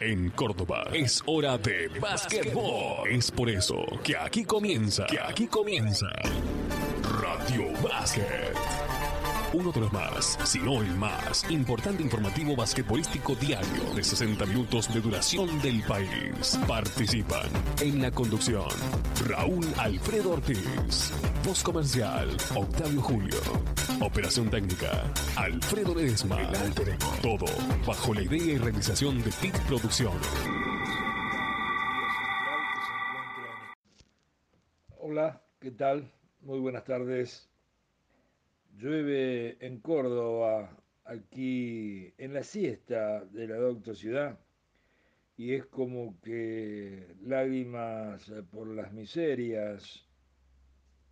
en Córdoba. Es hora de básquetbol. Es por eso que aquí comienza, que aquí comienza Radio Básquet. Uno de los más, si no el más, importante informativo basquetbolístico diario de 60 minutos de duración del país. Participan en la conducción Raúl Alfredo Ortiz, voz comercial Octavio Julio, operación técnica Alfredo Ledesma. Todo bajo la idea y realización de TIC Producciones. Hola, ¿qué tal? Muy buenas tardes. Llueve en Córdoba, aquí en la siesta de la Doctor Ciudad, y es como que lágrimas por las miserias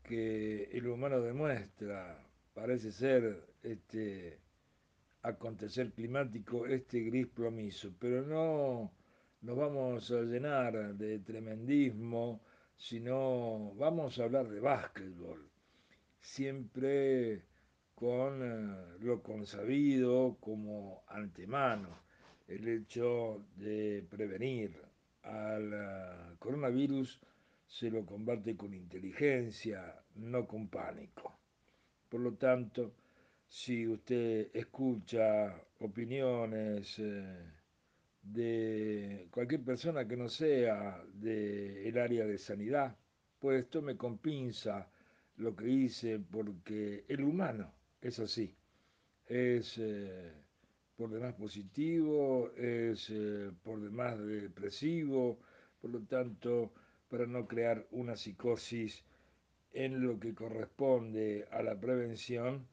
que el humano demuestra, parece ser este acontecer climático, este gris plomizo, pero no nos vamos a llenar de tremendismo, sino vamos a hablar de básquetbol, siempre con eh, lo consabido como antemano, el hecho de prevenir al eh, coronavirus se lo combate con inteligencia, no con pánico. Por lo tanto, si usted escucha opiniones eh, de cualquier persona que no sea del área de sanidad, pues tome con pinza lo que dice, porque el humano es así. Es eh, por demás positivo, es eh, por demás depresivo, por lo tanto, para no crear una psicosis en lo que corresponde a la prevención,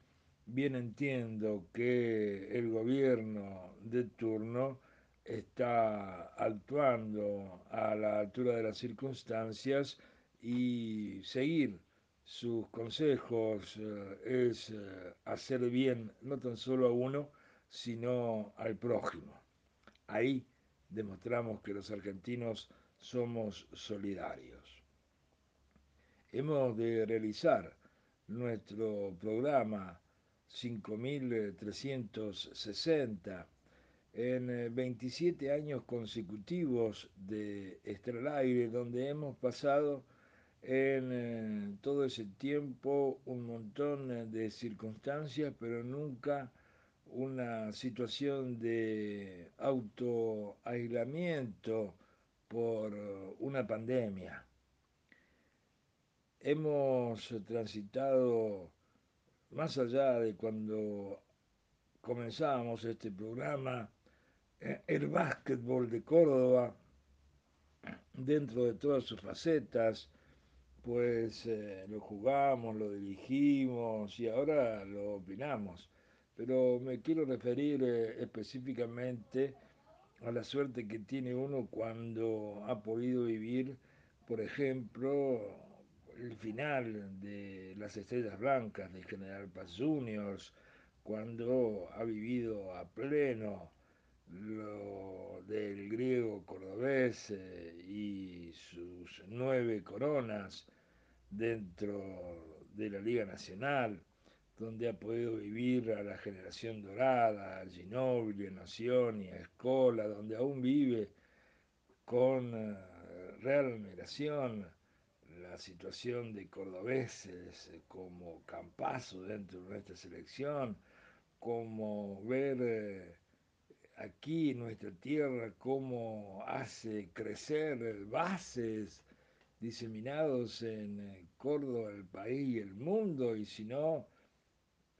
bien entiendo que el gobierno de turno está actuando a la altura de las circunstancias y seguir sus consejos eh, es eh, hacer bien no tan solo a uno, sino al prójimo. Ahí demostramos que los argentinos somos solidarios. Hemos de realizar nuestro programa 5360 en 27 eh, años consecutivos de Estar al Aire, donde hemos pasado en eh, todo ese tiempo un montón eh, de circunstancias, pero nunca una situación de autoaislamiento por una pandemia. Hemos transitado más allá de cuando comenzábamos este programa, eh, el básquetbol de Córdoba, dentro de todas sus facetas, pues lo jugamos, lo dirigimos y ahora lo opinamos. Pero me quiero referir eh, específicamente a la suerte que tiene uno cuando ha podido vivir, por ejemplo, el final de las Estrellas Blancas de General Paz Juniors, cuando ha vivido a pleno lo del griego cordobés eh, y sus nueve coronas dentro de la Liga Nacional, donde ha podido vivir a la generación dorada, a Ginobili, a Nación y a Escola, donde aún vive con eh, real admiración la situación de cordobeses eh, como Campazo dentro de nuestra selección, como ver eh, aquí en nuestra tierra cómo hace crecer bases diseminados en eh, Córdoba, el país y el mundo, y si no,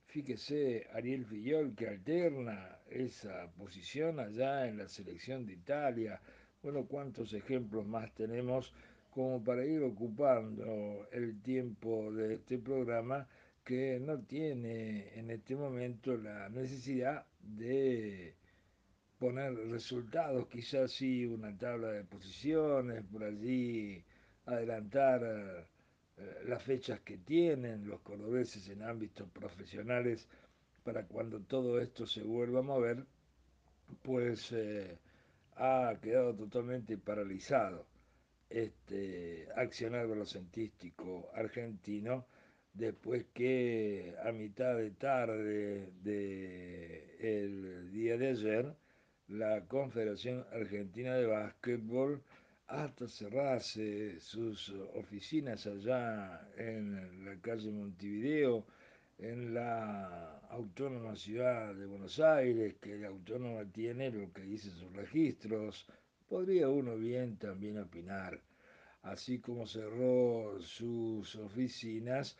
fíjese Ariel Fillol que alterna esa posición allá en la selección de Italia. Bueno, cuántos ejemplos más tenemos como para ir ocupando el tiempo de este programa que no tiene en este momento la necesidad de poner resultados, quizás sí una tabla de posiciones, por allí adelantar eh, las fechas que tienen los cordobeses en ámbitos profesionales para cuando todo esto se vuelva a mover, pues eh, ha quedado totalmente paralizado este accionar velocentístico argentino después que a mitad de tarde del día de ayer la Confederación Argentina de Básquetbol hasta cerrarse sus oficinas allá en la calle Montevideo, en la autónoma ciudad de Buenos Aires, que la autónoma tiene lo que dice sus registros, podría uno bien también opinar. Así como cerró sus oficinas,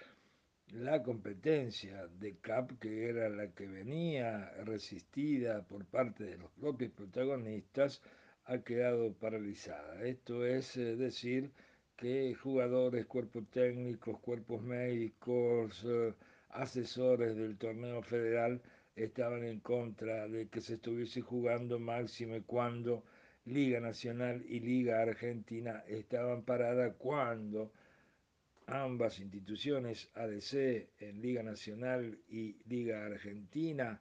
la competencia de CAP, que era la que venía resistida por parte de los propios protagonistas, ha quedado paralizada. Esto es eh, decir que jugadores, cuerpos técnicos, cuerpos médicos, eh, asesores del torneo federal estaban en contra de que se estuviese jugando máxime cuando Liga Nacional y Liga Argentina estaban paradas cuando ambas instituciones, ADC en Liga Nacional y Liga Argentina,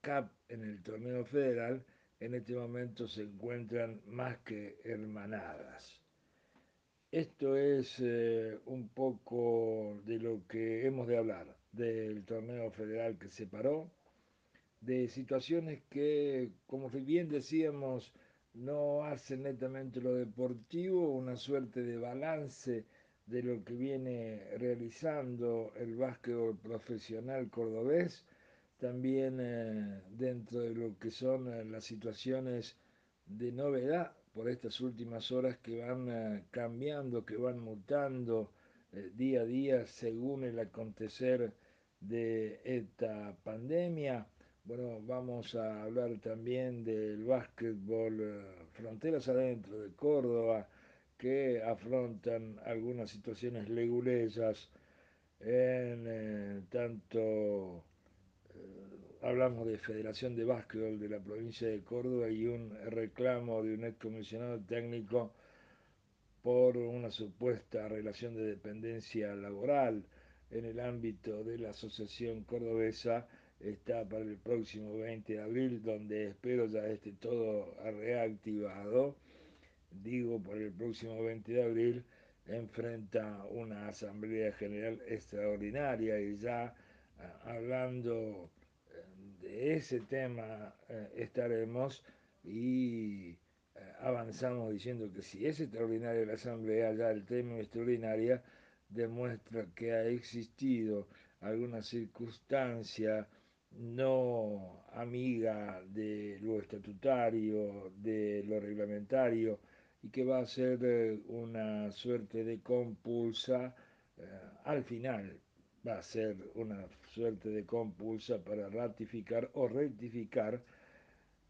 CAP en el torneo federal, en este momento se encuentran más que hermanadas. Esto es eh, un poco de lo que hemos de hablar, del torneo federal que se paró, de situaciones que, como bien decíamos, no hacen netamente lo deportivo, una suerte de balance de lo que viene realizando el básquetbol profesional cordobés, también eh, dentro de lo que son eh, las situaciones de novedad por estas últimas horas que van eh, cambiando, que van mutando día a día según el acontecer de esta pandemia. Bueno, vamos a hablar también del básquetbol fronteras adentro de Córdoba, que afrontan algunas situaciones leguleyas en tanto hablamos de Federación de Básquetbol de la provincia de Córdoba y un reclamo de un excomisionado técnico por una supuesta relación de dependencia laboral en el ámbito de la Asociación Cordobesa está para el próximo 20 de abril, donde espero ya esté todo reactivado. Digo, por el próximo 20 de abril enfrenta una Asamblea General extraordinaria y ya ah, hablando de ese tema eh, estaremos y eh, avanzamos diciendo que si es extraordinaria la Asamblea, ya el tema extraordinaria demuestra que ha existido alguna circunstancia no amiga de lo estatutario, de lo reglamentario, y que va a ser eh, una suerte de compulsa al final va a ser una suerte de compulsa para ratificar o rectificar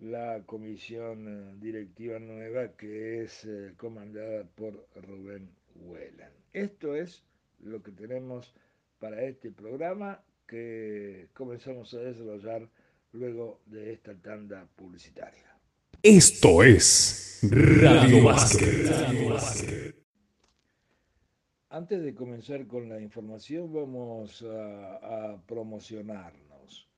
la comisión eh, directiva nueva que es eh, comandada por Rubén Huelan. Esto es lo que tenemos para este programa que comenzamos a desarrollar luego de esta tanda publicitaria. Esto es Radio Básquet. Antes de comenzar con la información vamos a, promocionarnos,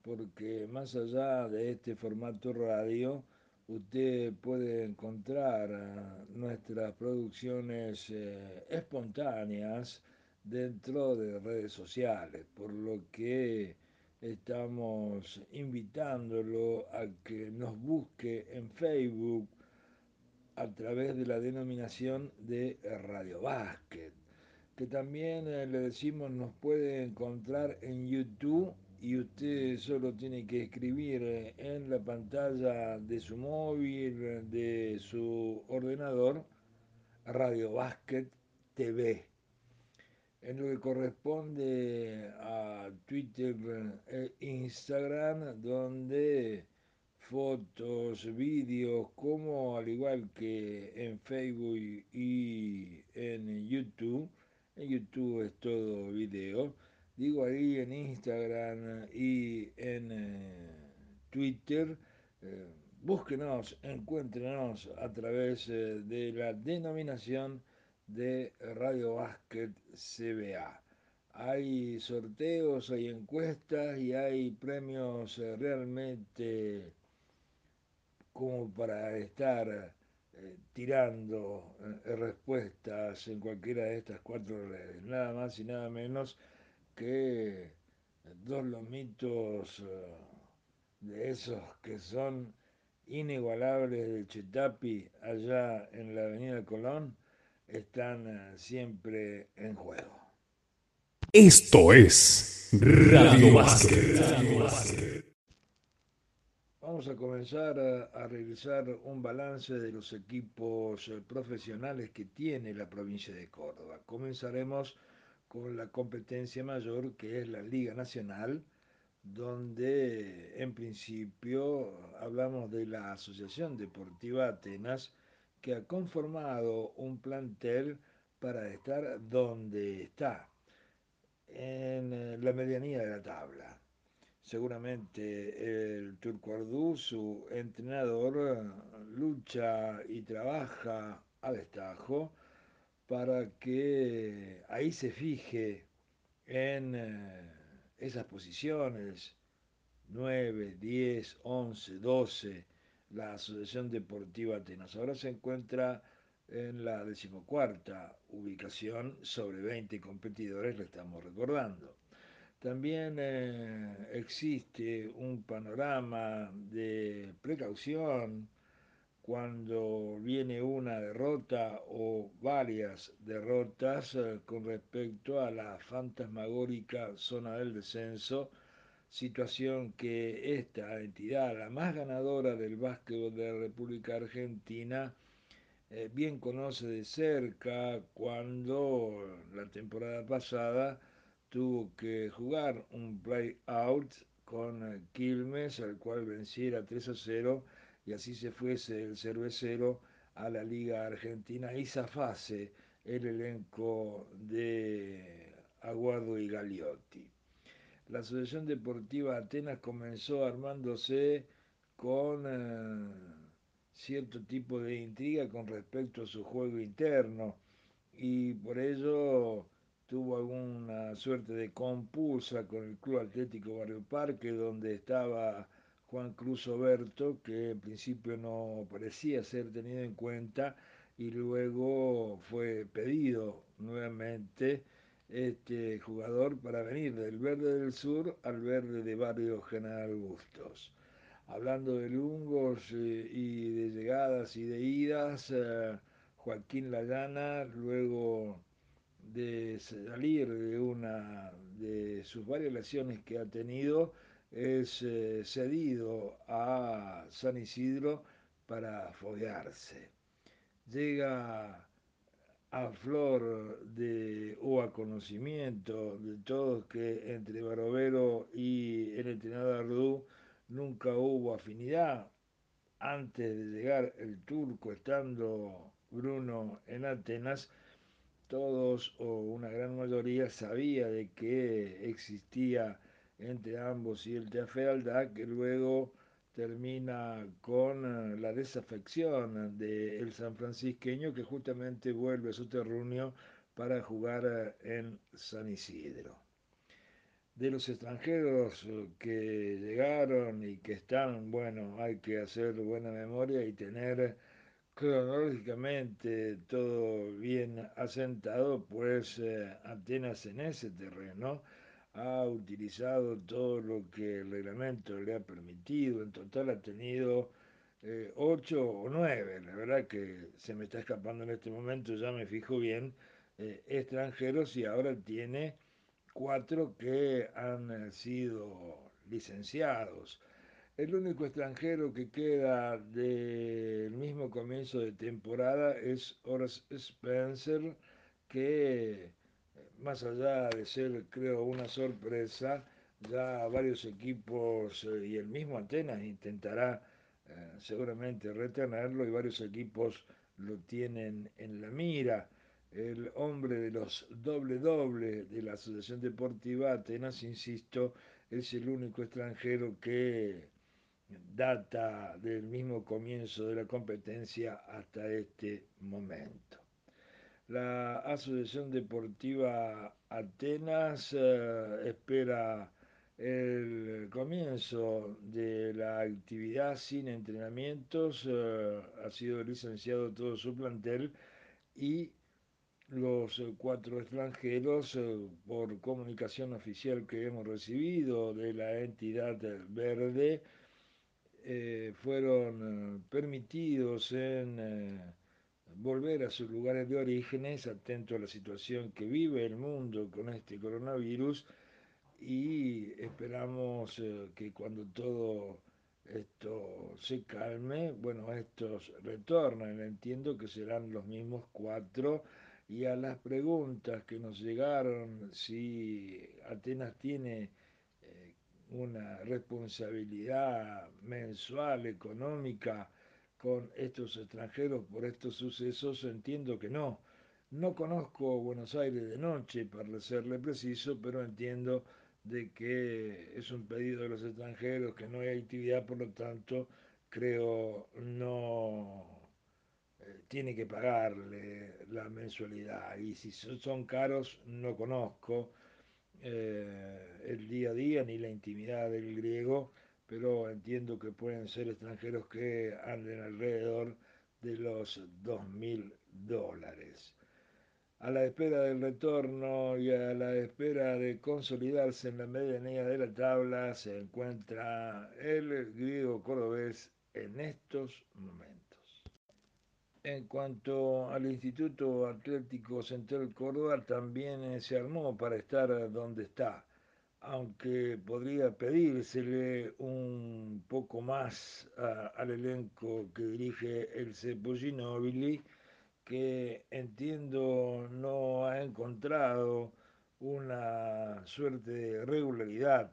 porque más allá de este formato radio, usted puede encontrar eh, nuestras producciones eh, espontáneas dentro de redes sociales, por lo que estamos invitándolo a que nos busque en Facebook a través de la denominación de Radio Básquet, que también eh, le decimos nos puede encontrar en YouTube y usted solo tiene que escribir eh, en la pantalla de su móvil, de su ordenador, Radio Básquet TV. En lo que corresponde a Twitter e Instagram, donde fotos, vídeos, como al igual que en Facebook y en YouTube, en YouTube es todo video, digo ahí en Instagram y en eh, Twitter, eh, búsquenos, encuéntrenos a través eh, de la denominación de Radio Basket CBA. Hay sorteos, hay encuestas y hay premios realmente como para estar eh, tirando eh, respuestas en cualquiera de estas cuatro redes, nada más y nada menos que dos lomitos eh, de esos que son inigualables de Chetapi, allá en la Avenida Colón, están eh, siempre en juego. Esto es Radio Básquet. Vamos a comenzar a, realizar un balance de los equipos eh, profesionales que tiene la provincia de Córdoba. Comenzaremos con la competencia mayor que es la Liga Nacional, donde en principio hablamos de la Asociación Deportiva Atenas, que ha conformado un plantel para estar donde está, en eh, la medianía de la tabla. Seguramente el Turco Ardú, su entrenador, lucha y trabaja a destajo para que ahí se fije en eh, esas posiciones 9, 10, 11, 12, la Asociación Deportiva Atenas. Ahora se encuentra en la decimocuarta ubicación sobre 20 competidores, le estamos recordando. También eh, existe un panorama de precaución cuando viene una derrota o varias derrotas eh, con respecto a la fantasmagórica zona del descenso, situación que esta entidad, la más ganadora del básquetbol de la República Argentina, eh, bien conoce de cerca cuando la temporada pasada tuvo que jugar un play-out con eh, Quilmes, al cual venciera 3 a 0, y así se fuese el cervecero a la Liga Argentina y zafase el elenco de Aguardo y Gagliotti. La Asociación Deportiva Atenas comenzó armándose con eh, cierto tipo de intriga con respecto a su juego interno y por ello tuvo alguna suerte de compulsa con el Club Atlético Barrio Parque, donde estaba Juan Cruz Oberto, que en principio no parecía ser tenido en cuenta y luego fue pedido nuevamente este jugador para venir del verde del sur al verde de Barrio General Bustos. Hablando de lungos eh, y de llegadas y de idas, eh, Joaquín Lagana luego de salir de una de sus varias lesiones que ha tenido, es eh, cedido a San Isidro para foguearse. Llega a flor de o a conocimiento de todos que entre Barovero y el entrenador Ardú nunca hubo afinidad. Antes de llegar el turco, estando Bruno en Atenas, todos o una gran mayoría sabía de que existía entre ambos y el Teaferaldad, que luego termina con eh, la desafección del San Francisqueño que justamente vuelve a su terruño para jugar eh, en San Isidro. De los extranjeros eh, que llegaron y que están, bueno, hay que hacer buena memoria y tener cronológicamente todo bien asentado, pues Atenas en ese terreno ha utilizado todo lo que el reglamento le ha permitido, en total ha tenido eh, ocho o nueve, la verdad que se me está escapando en este momento, ya me fijo bien, eh, extranjeros y ahora tiene cuatro que han sido licenciados. El único extranjero que queda del mismo comienzo de temporada es Horace Spencer, que más allá de ser, creo, una sorpresa, ya varios equipos eh, y el mismo Atenas intentará eh, seguramente retenerlo y varios equipos lo tienen en la mira. El hombre de los doble doble de la Asociación Deportiva Atenas, insisto, es el único extranjero que data del mismo comienzo de la competencia hasta este momento. La Asociación Deportiva Atenas eh, espera el comienzo de la actividad sin entrenamientos. Eh, ha sido licenciado todo su plantel y los cuatro extranjeros, eh, por comunicación oficial que hemos recibido de la entidad verde, eh, fueron eh, permitidos en eh, volver a sus lugares de orígenes, atento a la situación que vive el mundo con este coronavirus y esperamos que cuando todo esto se calme, bueno, estos retornan, entiendo que serán los mismos cuatro y a las preguntas que nos llegaron si Atenas tiene una responsabilidad mensual económica con estos extranjeros por estos sucesos, entiendo que no. No conozco Buenos Aires de noche, para serle preciso, pero entiendo de que es un pedido de los extranjeros, que no hay actividad, por lo tanto, creo no eh, tiene que pagarle la mensualidad. Y si son caros, no conozco eh, el día a día ni la intimidad del griego, pero entiendo que pueden ser extranjeros que anden alrededor de los 2.000 dólares. A la espera del retorno y a la espera de consolidarse en la medianía de la tabla se encuentra el griego cordobés en estos momentos. En cuanto al Instituto Atlético Central Córdoba, también eh, se armó para estar donde está, aunque podría pedírsele un poco más al elenco que dirige el Cepo Ginóbili, que entiendo no ha encontrado una suerte de regularidad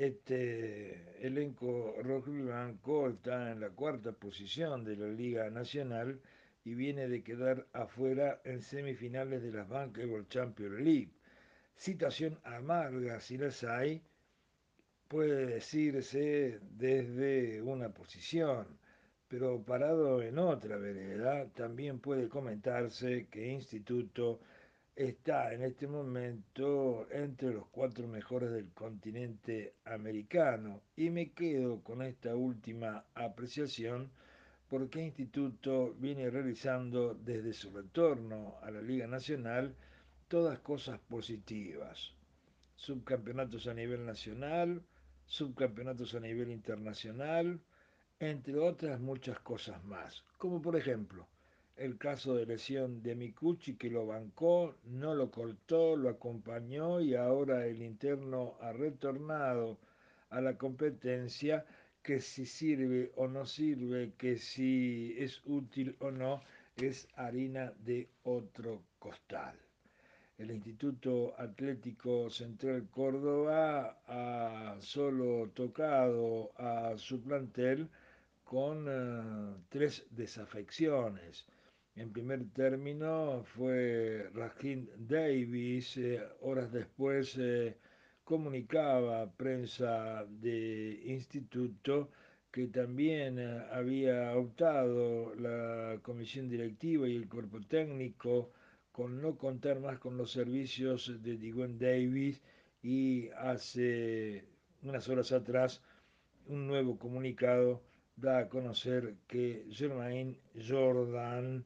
este elenco rojo blanco está en la cuarta posición de la Liga Nacional y viene de quedar afuera en semifinales de las Bankable Champions League. Situación amarga si las hay, puede decirse desde una posición, pero parado en otra vereda, también puede comentarse que Instituto está en este momento entre los cuatro mejores del continente americano. Y me quedo con esta última apreciación porque Instituto viene realizando desde su retorno a la Liga Nacional todas cosas positivas. Subcampeonatos a nivel nacional, subcampeonatos a nivel internacional, entre otras muchas cosas más. Como por ejemplo, el caso de lesión de Micucci que lo bancó, no lo cortó, lo acompañó y ahora el interno ha retornado a la competencia que si sirve o no sirve, que si es útil o no, es harina de otro costal. El Instituto Atlético Central Córdoba ha solo tocado a su plantel con eh, tres desafecciones en primer término fue Rajin Davis, eh, horas después eh, comunicaba a prensa de instituto que también eh, había optado la comisión directiva y el cuerpo técnico con no contar más con los servicios de Diguen Davis y hace unas horas atrás un nuevo comunicado da a conocer que Germain Jordan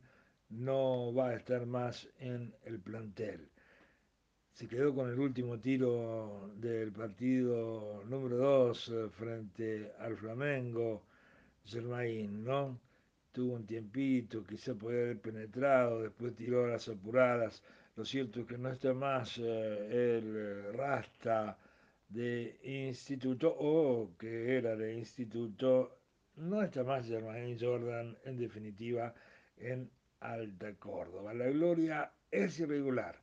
no va a estar más en el plantel. Se quedó con el último tiro del partido número 2 eh, frente al Flamengo, Germain, ¿no? Tuvo un tiempito, quizá podía haber penetrado, después tiró a las apuradas. Lo cierto es que no está más eh, el Rasta de instituto o que era de instituto, no está más Germain Jordan en definitiva en Alta Córdoba. La gloria es irregular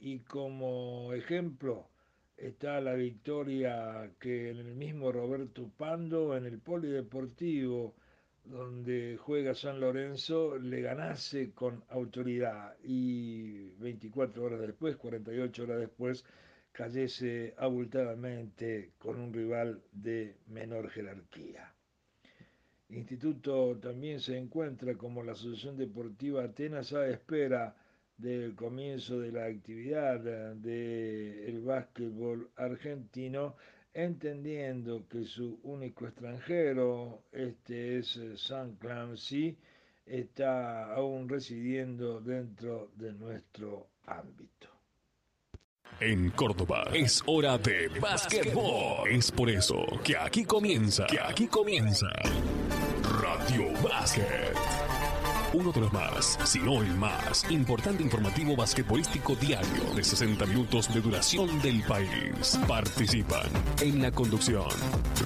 y como ejemplo está la victoria que el mismo Roberto Pando, en el Polideportivo, donde juega San Lorenzo, le ganase con autoridad y 24 horas después, 48 horas después, cayese abultadamente con un rival de menor jerarquía. Instituto también se encuentra como la Asociación Deportiva Atenas a espera del comienzo de la actividad del básquetbol argentino, entendiendo que su único extranjero, este es San Clancy, está aún residiendo dentro de nuestro ámbito. en Córdoba. Es hora de básquetbol. Es por eso que aquí comienza, que aquí comienza Radio. Uno de los más, si no el más, importante informativo basquetbolístico diario de 60 minutos de duración del país. Participan en la conducción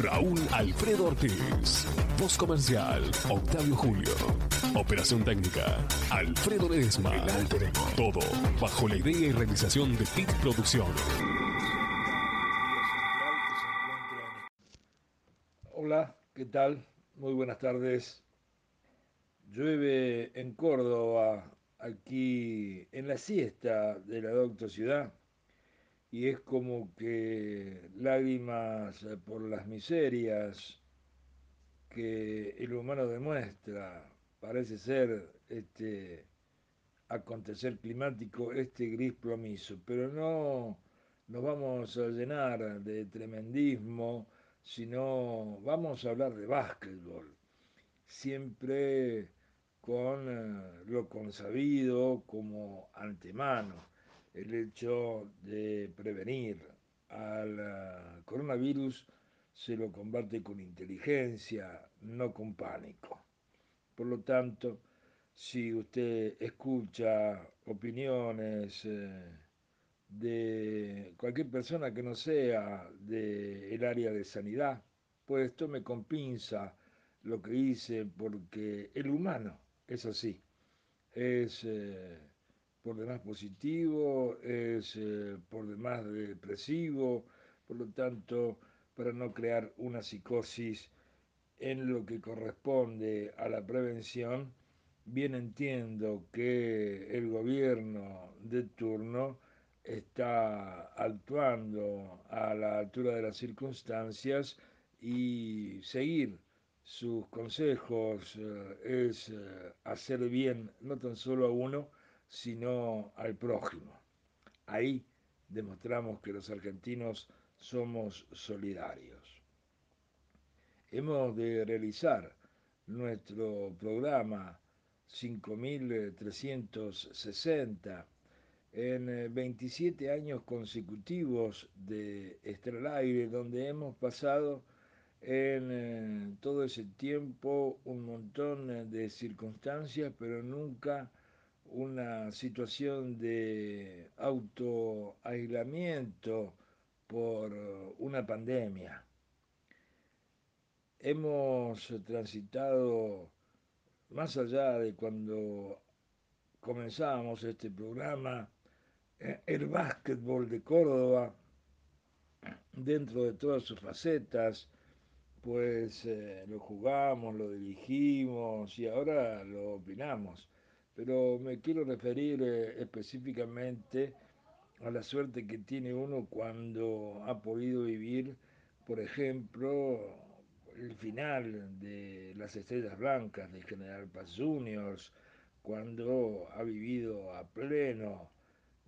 Raúl Alfredo Ortiz, voz comercial Octavio Julio, operación técnica Alfredo Ledesma. Todo bajo la idea y realización de TIC Producciones. Hola, ¿qué tal? Muy buenas tardes. Llueve en Córdoba, aquí en la siesta de la Doctor Ciudad, y es como que lágrimas por las miserias que el humano demuestra, parece ser este acontecer climático, este gris plomizo, pero no nos vamos a llenar de tremendismo, sino vamos a hablar de básquetbol, siempre con eh, lo consabido como antemano, el hecho de prevenir al eh, coronavirus se lo combate con inteligencia, no con pánico. Por lo tanto, si usted escucha opiniones eh, de cualquier persona que no sea del área de sanidad, pues tome con pinza lo que dice, porque el humano es así. Es eh, por demás positivo, es eh, por demás depresivo, por lo tanto, para no crear una psicosis en lo que corresponde a la prevención, bien entiendo que el gobierno de turno está actuando a la altura de las circunstancias y seguir sus consejos eh, es eh, hacer bien no tan solo a uno, sino al prójimo. Ahí demostramos que los argentinos somos solidarios. Hemos de realizar nuestro programa 5360 en 27 eh, años consecutivos de Estar al Aire, donde hemos pasado en eh, todo ese tiempo un montón de circunstancias, pero nunca una situación de autoaislamiento por una pandemia. Hemos transitado más allá de cuando comenzábamos este programa, eh, el básquetbol de Córdoba, dentro de todas sus facetas, pues eh, lo jugamos, lo dirigimos y ahora lo opinamos. Pero me quiero referir eh, específicamente a la suerte que tiene uno cuando ha podido vivir, por ejemplo, el final de las Estrellas Blancas de General Paz Juniors, cuando ha vivido a pleno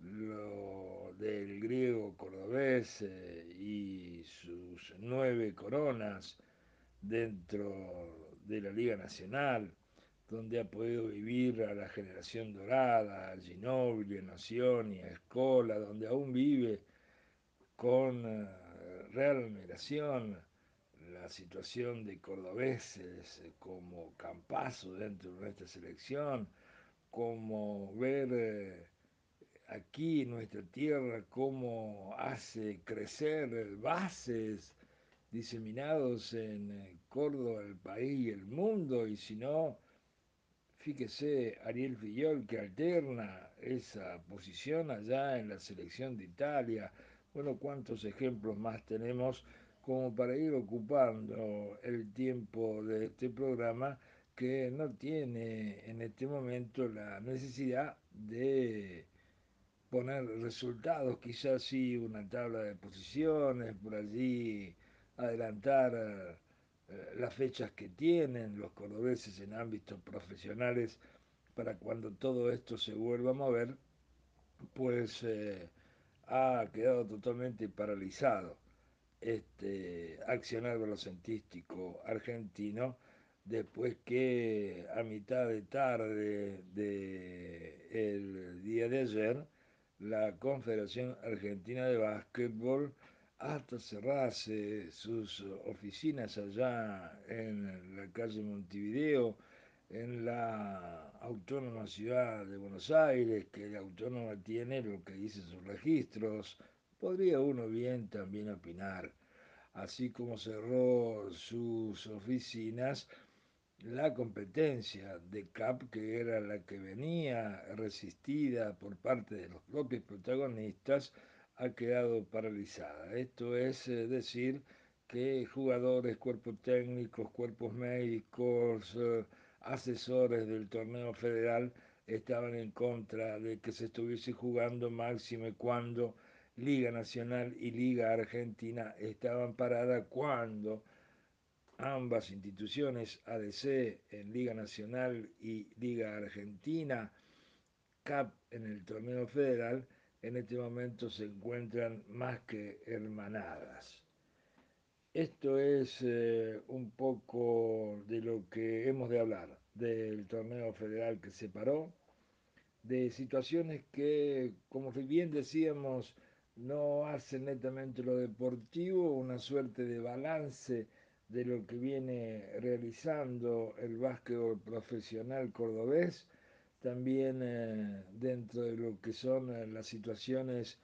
lo del griego cordobés eh, y sus nueve coronas, dentro de la Liga Nacional, donde ha podido vivir a la generación dorada, a Ginobili, Nación y a Escola, donde aún vive con eh, real admiración la situación de cordobeses eh, como Campazo dentro de nuestra selección, como ver aquí en nuestra tierra cómo hace crecer bases diseminados en eh, Córdoba, el país y el mundo, y si no, fíjese Ariel Fillol que alterna esa posición allá en la selección de Italia. Bueno, cuántos ejemplos más tenemos como para ir ocupando el tiempo de este programa que no tiene en este momento la necesidad de poner resultados, quizás sí una tabla de posiciones, por allí adelantar eh, las fechas que tienen los cordobeses en ámbitos profesionales para cuando todo esto se vuelva a mover, pues eh, ha quedado totalmente paralizado este accionar velocentístico argentino después que a mitad de tarde del día de ayer la Confederación Argentina de Básquetbol hasta cerrarse sus oficinas allá en la calle Montevideo, en la autónoma ciudad de Buenos Aires, que la autónoma tiene lo que dice sus registros, podría uno bien también opinar, así como cerró sus oficinas la competencia de CAP, que era la que venía resistida por parte de los propios protagonistas, ha quedado paralizada. Esto es eh, decir que jugadores, cuerpos técnicos, cuerpos médicos, eh, asesores del torneo federal estaban en contra de que se estuviese jugando máxime cuando Liga Nacional y Liga Argentina estaban paradas cuando ambas instituciones, ADC en Liga Nacional y Liga Argentina, CAP en el torneo federal, en este momento se encuentran más que hermanadas. Esto es eh, un poco de lo que hemos de hablar, del torneo federal que se paró, de situaciones que, como bien decíamos, no hacen netamente lo deportivo, una suerte de balance de lo que viene realizando el básquetbol profesional cordobés, también eh, dentro de lo que son eh, las situaciones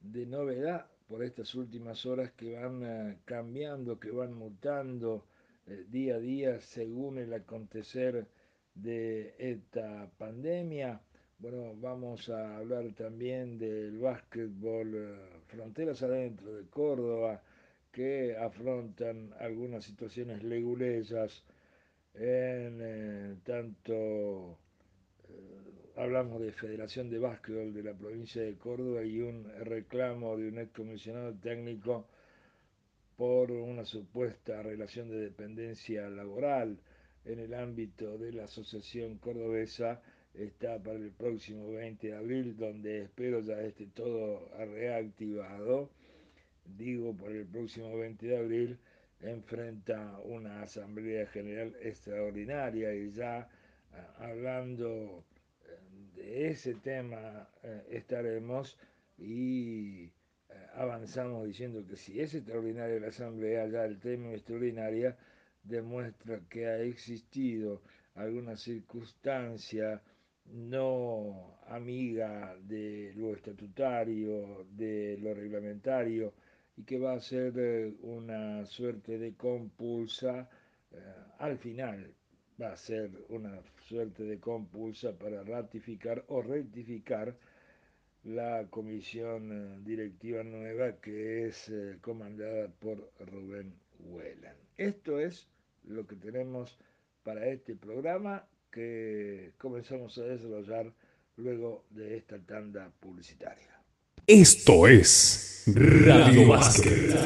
de novedad por estas últimas horas que van eh, cambiando, que van mutando día a día según el acontecer de esta pandemia. Bueno, vamos a hablar también del básquetbol fronteras adentro de Córdoba, que afrontan algunas situaciones legulesas en eh, tanto eh, hablamos de Federación de Básquetbol de la provincia de Córdoba y un reclamo de un excomisionado técnico por una supuesta relación de dependencia laboral en el ámbito de la Asociación Cordobesa. Está para el próximo 20 de abril, donde espero ya esté todo reactivado digo por el próximo 20 de abril, enfrenta una Asamblea General extraordinaria y ya ah, hablando eh, de ese tema eh, estaremos y eh, avanzamos diciendo que si es extraordinaria la Asamblea, ya el tema extraordinaria demuestra que ha existido alguna circunstancia no amiga de lo estatutario, de lo reglamentario, y que va a ser eh, una suerte de compulsa, eh, al final va a ser una suerte de compulsa para ratificar o rectificar la comisión eh, directiva nueva que es comandada por Rubén Huelan. Esto es lo que tenemos para este programa que comenzamos a desarrollar luego de esta tanda publicitaria. Esto es Radio Básquet.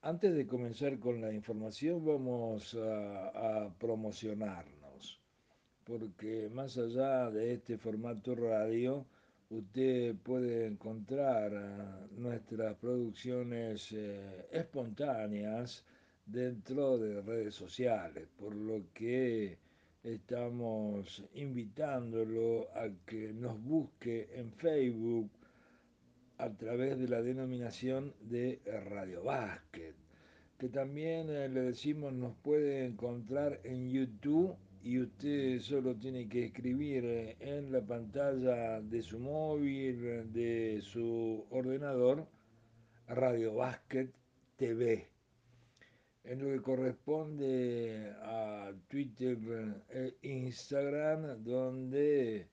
Antes de comenzar con la información, vamos a, promocionarnos, porque más allá de este formato radio, usted puede encontrar eh, nuestras producciones eh, espontáneas dentro de redes sociales, por lo que estamos invitándolo a que nos busque en Facebook a través de la denominación de Radio Básquet, que también eh, le decimos nos puede encontrar en YouTube y usted solo tiene que escribir eh, en la pantalla de su móvil, de su ordenador, Radio Básquet TV en lo que corresponde a Twitter e Instagram, donde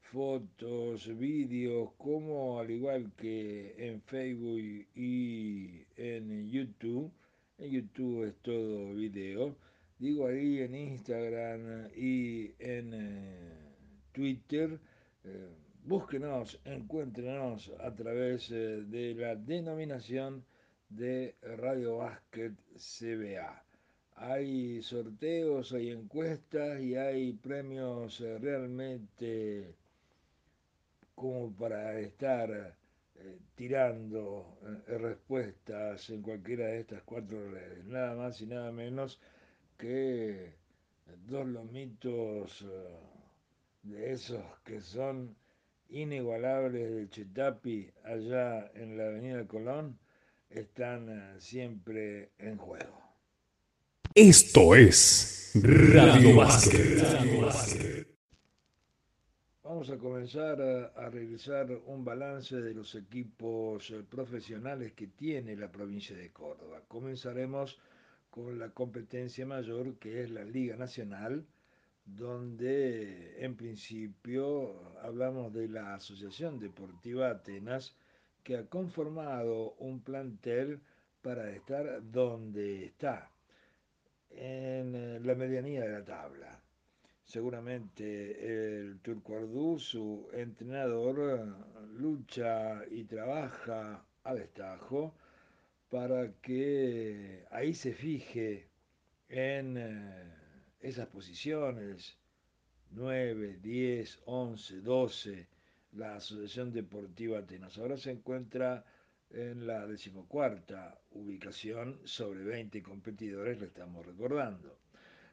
fotos, vídeos, como al igual que en Facebook y en YouTube, en YouTube es todo video, digo ahí en Instagram y en eh, Twitter, eh, búsquenos, encuéntrenos a través de la denominación de Radio Básquet CBA. Hay sorteos, hay encuestas y hay premios eh, realmente como para estar eh, tirando eh, respuestas en cualquiera de estas cuatro redes. Nada más y nada menos que dos lomitos de esos que son inigualables del Chetapi allá en la Avenida Colón están eh, siempre en juego. Esto es Radio Básquet. Vamos a comenzar a, a, realizar un balance de los equipos eh, profesionales que tiene la provincia de Córdoba. Comenzaremos con la competencia mayor que es la Liga Nacional, donde en principio hablamos de la Asociación Deportiva Atenas, que ha conformado un plantel para estar donde está, en eh, la medianía de la tabla. Seguramente el Turco Ardú, su entrenador, lucha y trabaja a destajo para que ahí se fije en eh, esas posiciones 9, 10, 11, 12, la Asociación Deportiva Atenas. Ahora se encuentra en la decimocuarta ubicación sobre 20 competidores, le estamos recordando.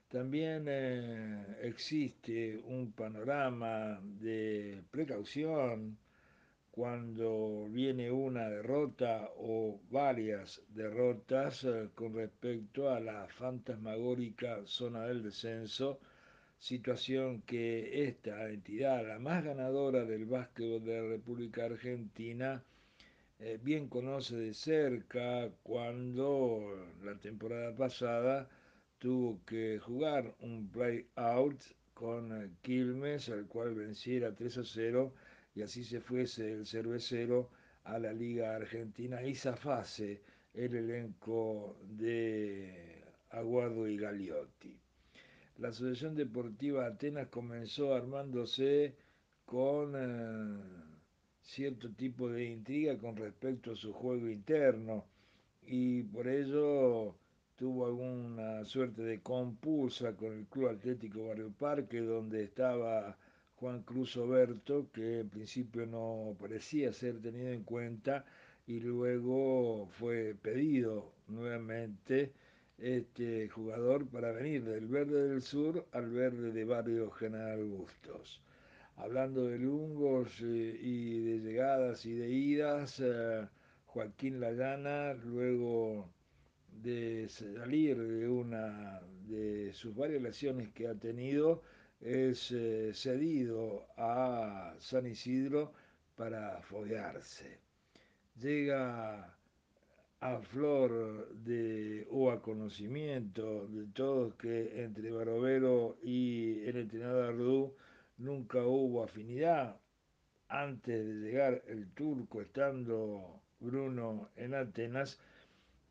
También eh, existe un panorama de precaución cuando viene una derrota o varias derrotas eh, con respecto a la fantasmagórica zona del descenso, situación que esta entidad, la más ganadora del básquetbol de la República Argentina, eh, bien conoce de cerca cuando la temporada pasada tuvo que jugar un play-out con eh, Quilmes, al cual venciera 3 a 0 y así se fuese el cervecero a la Liga Argentina y zafase el elenco de Aguardo y Gagliotti. La Asociación Deportiva Atenas comenzó armándose con eh, cierto tipo de intriga con respecto a su juego interno y por ello tuvo alguna suerte de compulsa con el Club Atlético Barrio Parque donde estaba Juan Cruz Oberto, que en principio no parecía ser tenido en cuenta y luego fue pedido nuevamente este jugador para venir del verde del sur al verde de Barrio General Bustos. Hablando de lungos eh, y de llegadas y de idas, eh, Joaquín Lagana, luego de salir de una de sus varias lesiones que ha tenido, es eh, cedido a San Isidro para foguearse. Llega a flor de, o a conocimiento de todos que entre Barovero y el entrenador nunca hubo afinidad. Antes de llegar el turco, estando Bruno en Atenas,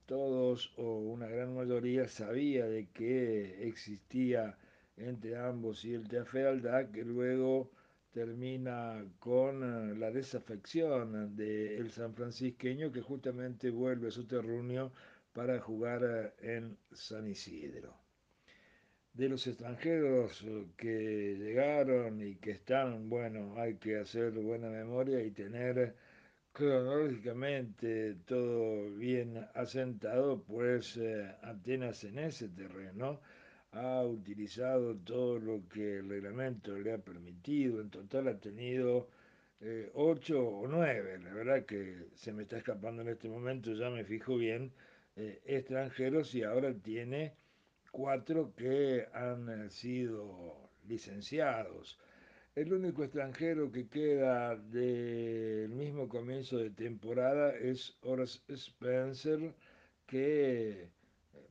todos o una gran mayoría sabía de que existía entre ambos y el fealdad que luego termina con eh, la desafección del San Francisqueño que justamente vuelve a su terruño para jugar eh, en San Isidro. De los extranjeros eh, que llegaron y que están, bueno, hay que hacer buena memoria y tener cronológicamente todo bien asentado, pues Atenas en ese terreno ha utilizado todo lo que el reglamento le ha permitido, en total ha tenido eh, ocho o nueve, la verdad que se me está escapando en este momento, ya me fijo bien, eh, extranjeros y ahora tiene cuatro que han eh, sido licenciados. El único extranjero que queda del mismo comienzo de temporada es Horace Spencer, que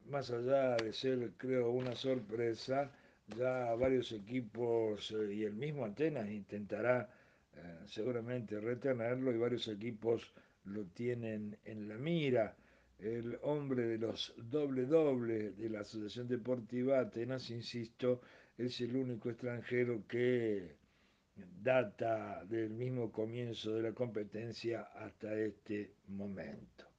más allá de ser, creo, una sorpresa, ya varios equipos eh, y el mismo Atenas intentará eh, seguramente retenerlo y varios equipos lo tienen en la mira. El hombre de los doble doble de la Asociación Deportiva Atenas, insisto, es el único extranjero que data del mismo comienzo de la competencia hasta este momento.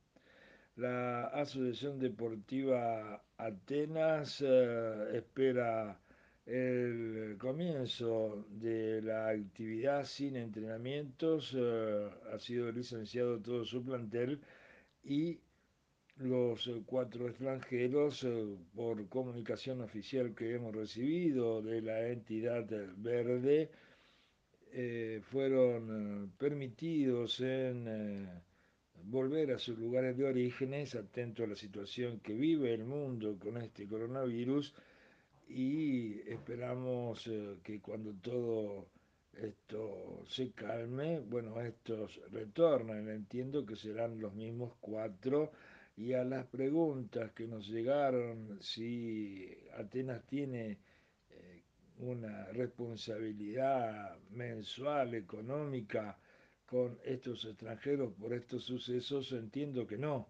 La Asociación Deportiva Atenas eh, espera el comienzo de la actividad sin entrenamientos. Eh, ha sido licenciado todo su plantel y los cuatro extranjeros, eh, por comunicación oficial que hemos recibido de la entidad verde, fueron permitidos en volver a sus lugares de orígenes, atento a la situación que vive el mundo con este coronavirus y esperamos que cuando todo esto se calme, bueno, estos retornan, entiendo que serán los mismos cuatro, y a las preguntas que nos llegaron, si Atenas tiene eh, una responsabilidad mensual, económica, con estos extranjeros por estos sucesos, entiendo que no.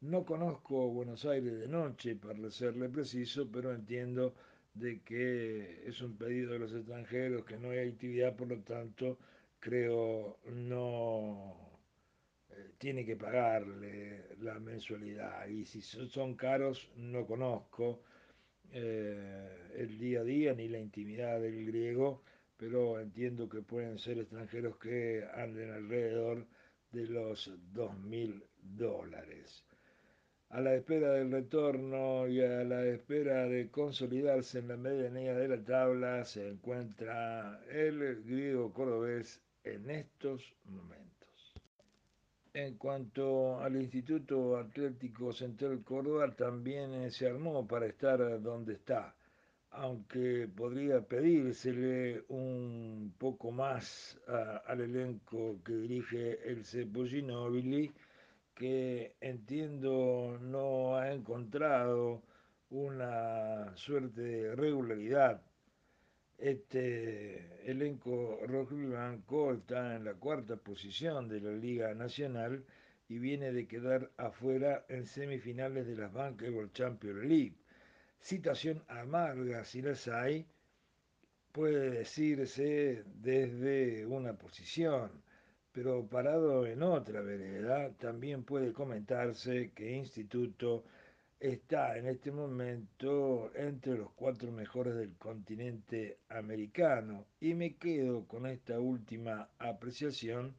No conozco Buenos Aires de noche, para serle preciso, pero entiendo de que es un pedido de los extranjeros, que no hay actividad, por lo tanto, creo no eh, tiene que pagarle la mensualidad. Y si son caros, no conozco eh, el día a día ni la intimidad del griego, pero entiendo que pueden ser extranjeros que anden alrededor de los dos mil dólares a la espera del retorno y a la espera de consolidarse en la medianía de la tabla se encuentra el griego cordobés en estos momentos. En cuanto al Instituto Atlético Central Córdoba, también se armó para estar donde está, aunque podría pedírsele un poco más al elenco que dirige el Cepo Ginóbili, que entiendo no ha encontrado una suerte de regularidad. Este elenco rojo y blanco está en la cuarta posición de la Liga Nacional y viene de quedar afuera en semifinales de las Bankable Champions League. Situación amarga si las hay, puede decirse desde una posición pero parado en otra vereda, también puede comentarse que Instituto está en este momento entre los cuatro mejores del continente americano. Y me quedo con esta última apreciación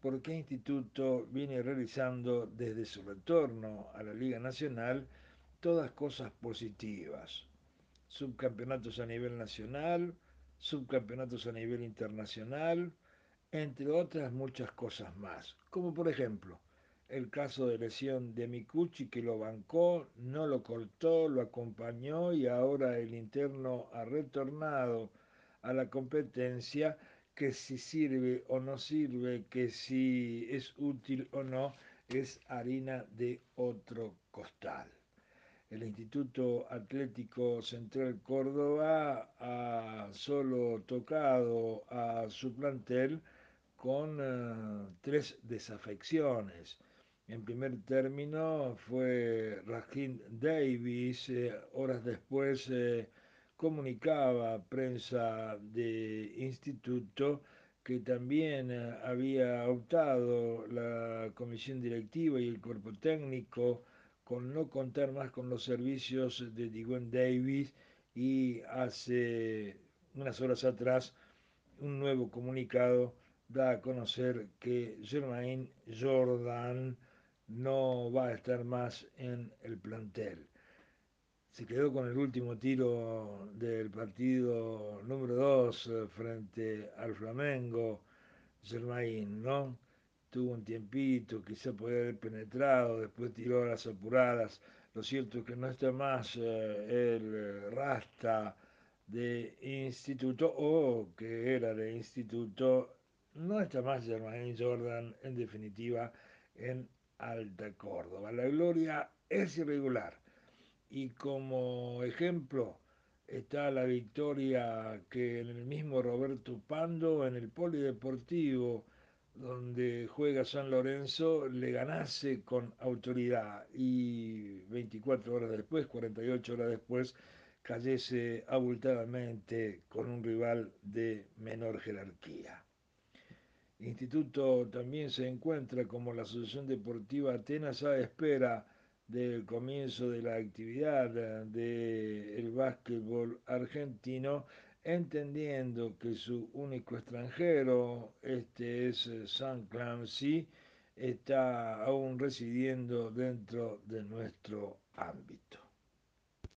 porque Instituto viene realizando desde su retorno a la Liga Nacional todas cosas positivas. Subcampeonatos a nivel nacional, subcampeonatos a nivel internacional, entre otras muchas cosas más, como por ejemplo el caso de lesión de Micucci que lo bancó, no lo cortó, lo acompañó y ahora el interno ha retornado a la competencia que si sirve o no sirve, que si es útil o no, es harina de otro costal. El Instituto Atlético Central Córdoba ha solo tocado a su plantel con eh, tres desafecciones. En primer término fue Rajin Davis, eh, horas después eh, comunicaba prensa de instituto que también había optado la comisión directiva y el cuerpo técnico con no contar más con los servicios de Diguen Davis y hace unas horas atrás un nuevo comunicado da a conocer que Germain Jordan no va a estar más en el plantel. Se quedó con el último tiro del partido número 2 eh, frente al Flamengo, Germain, ¿no? Tuvo un tiempito, quizá podía haber penetrado, después tiró las apuradas. Lo cierto es que no está más eh, el eh, Rasta de instituto o que era de instituto no está más Germain Jordan, en definitiva, en Alta Córdoba. La gloria es irregular. Y como ejemplo está la victoria que en el mismo Roberto Pando, en el Polideportivo, donde juega San Lorenzo, le ganase con autoridad y 24 horas después, 48 horas después, cayese abultadamente con un rival de menor jerarquía. Instituto también se encuentra como la Asociación Deportiva Atenas a espera del comienzo de la actividad del básquetbol argentino, entendiendo que su único extranjero, este es San Clancy, está aún residiendo dentro de nuestro ámbito.